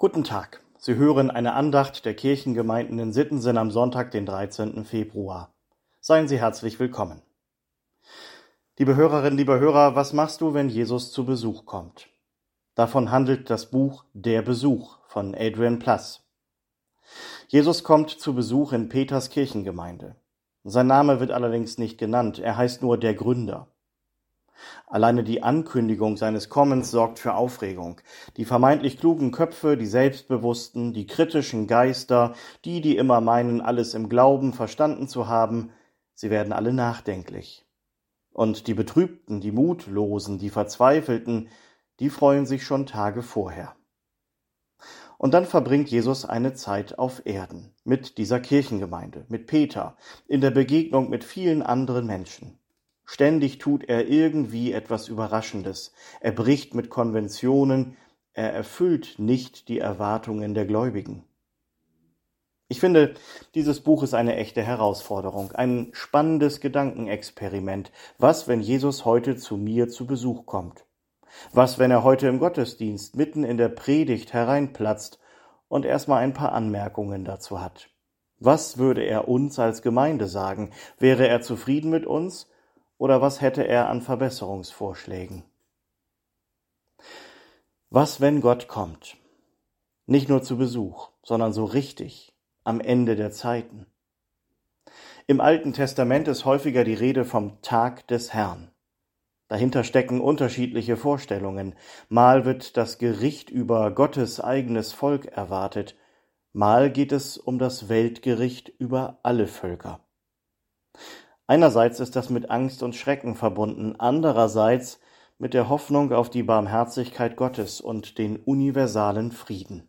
Guten Tag. Sie hören eine Andacht der Kirchengemeinden in Sittensen am Sonntag, den 13. Februar. Seien Sie herzlich willkommen. Liebe Hörerinnen, liebe Hörer, was machst du, wenn Jesus zu Besuch kommt? Davon handelt das Buch Der Besuch von Adrian Plass. Jesus kommt zu Besuch in Peters Kirchengemeinde. Sein Name wird allerdings nicht genannt, er heißt nur der Gründer. Alleine die Ankündigung seines Kommens sorgt für Aufregung. Die vermeintlich klugen Köpfe, die Selbstbewussten, die kritischen Geister, die, die immer meinen, alles im Glauben verstanden zu haben, sie werden alle nachdenklich. Und die Betrübten, die Mutlosen, die Verzweifelten, die freuen sich schon Tage vorher. Und dann verbringt Jesus eine Zeit auf Erden mit dieser Kirchengemeinde, mit Peter, in der Begegnung mit vielen anderen Menschen. Ständig tut er irgendwie etwas Überraschendes. Er bricht mit Konventionen, er erfüllt nicht die Erwartungen der Gläubigen. Ich finde, dieses Buch ist eine echte Herausforderung, ein spannendes Gedankenexperiment. Was, wenn Jesus heute zu mir zu Besuch kommt? Was, wenn er heute im Gottesdienst mitten in der Predigt hereinplatzt und erstmal ein paar Anmerkungen dazu hat? Was würde er uns als Gemeinde sagen? Wäre er zufrieden mit uns oder was hätte er an Verbesserungsvorschlägen? Was, wenn Gott kommt? Nicht nur zu Besuch, sondern so richtig, am Ende der Zeiten. Im Alten Testament ist häufiger die Rede vom Tag des Herrn. Dahinter stecken unterschiedliche Vorstellungen. Mal wird das Gericht über Gottes eigenes Volk erwartet, mal geht es um das Weltgericht über alle Völker. Einerseits ist das mit Angst und Schrecken verbunden, andererseits mit der Hoffnung auf die Barmherzigkeit Gottes und den universalen Frieden.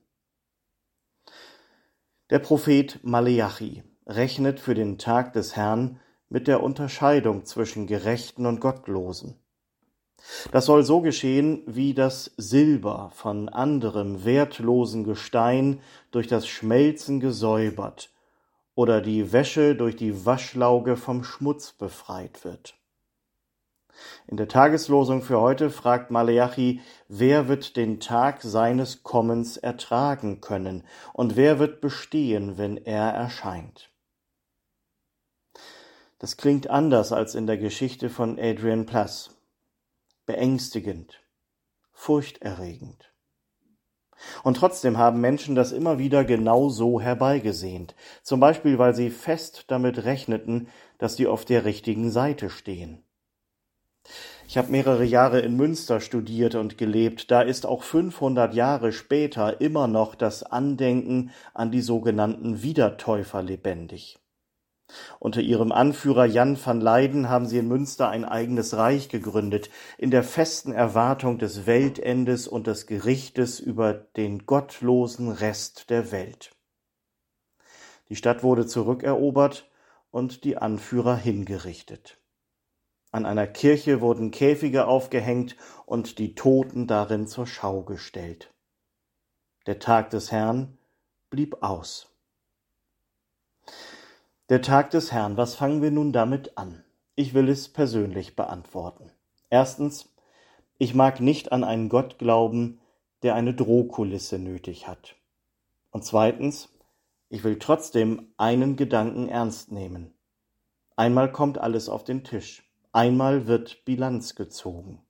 Der Prophet Maleachi rechnet für den Tag des Herrn mit der Unterscheidung zwischen Gerechten und Gottlosen. Das soll so geschehen, wie das Silber von anderem wertlosen Gestein durch das Schmelzen gesäubert oder die Wäsche durch die Waschlauge vom Schmutz befreit wird. In der Tageslosung für heute fragt Maleachi, wer wird den Tag seines Kommens ertragen können und wer wird bestehen, wenn er erscheint. Das klingt anders als in der Geschichte von Adrian Plass. Beängstigend, furchterregend. Und trotzdem haben Menschen das immer wieder genau so herbeigesehnt, zum Beispiel weil sie fest damit rechneten, dass sie auf der richtigen Seite stehen. Ich habe mehrere Jahre in Münster studiert und gelebt. Da ist auch 500 Jahre später immer noch das Andenken an die sogenannten Wiedertäufer lebendig. Unter ihrem Anführer Jan van Leyden haben sie in Münster ein eigenes Reich gegründet, in der festen Erwartung des Weltendes und des Gerichtes über den gottlosen Rest der Welt. Die Stadt wurde zurückerobert und die Anführer hingerichtet. An einer Kirche wurden Käfige aufgehängt und die Toten darin zur Schau gestellt. Der Tag des Herrn blieb aus. Der Tag des Herrn, was fangen wir nun damit an? Ich will es persönlich beantworten. Erstens, ich mag nicht an einen Gott glauben, der eine Drohkulisse nötig hat. Und zweitens, ich will trotzdem einen Gedanken ernst nehmen. Einmal kommt alles auf den Tisch, einmal wird Bilanz gezogen.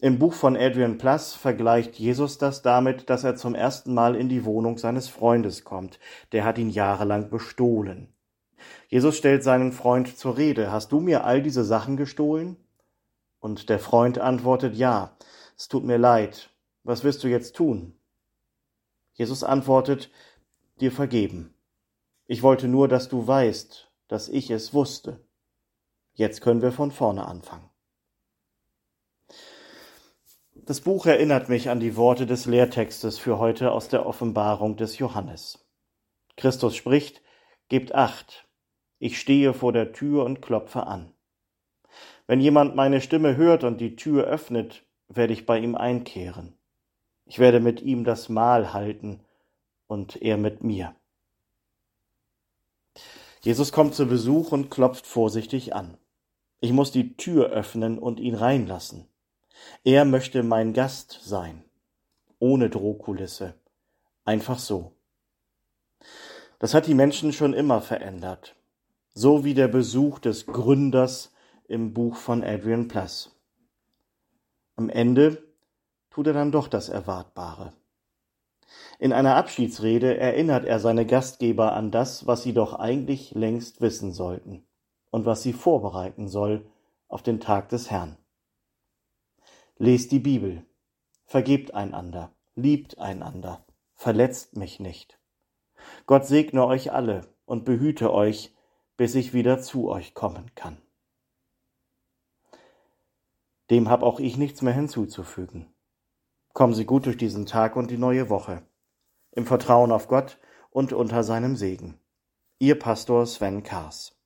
Im Buch von Adrian Plass vergleicht Jesus das damit, dass er zum ersten Mal in die Wohnung seines Freundes kommt. Der hat ihn jahrelang bestohlen. Jesus stellt seinen Freund zur Rede. Hast du mir all diese Sachen gestohlen? Und der Freund antwortet, ja, es tut mir leid. Was wirst du jetzt tun? Jesus antwortet, dir vergeben. Ich wollte nur, dass du weißt, dass ich es wusste. Jetzt können wir von vorne anfangen. Das Buch erinnert mich an die Worte des Lehrtextes für heute aus der Offenbarung des Johannes. Christus spricht, Gebt acht, ich stehe vor der Tür und klopfe an. Wenn jemand meine Stimme hört und die Tür öffnet, werde ich bei ihm einkehren. Ich werde mit ihm das Mahl halten und er mit mir. Jesus kommt zu Besuch und klopft vorsichtig an. Ich muss die Tür öffnen und ihn reinlassen. Er möchte mein Gast sein. ohne Drohkulisse. Einfach so. Das hat die Menschen schon immer verändert. So wie der Besuch des Gründers im Buch von Adrian Plass. Am Ende tut er dann doch das Erwartbare. In einer Abschiedsrede erinnert er seine Gastgeber an das, was sie doch eigentlich längst wissen sollten und was sie vorbereiten soll auf den Tag des Herrn. Lest die Bibel, vergebt einander, liebt einander, verletzt mich nicht. Gott segne euch alle und behüte euch, bis ich wieder zu euch kommen kann. Dem hab auch ich nichts mehr hinzuzufügen. Kommen Sie gut durch diesen Tag und die neue Woche. Im Vertrauen auf Gott und unter seinem Segen. Ihr Pastor Sven Kars.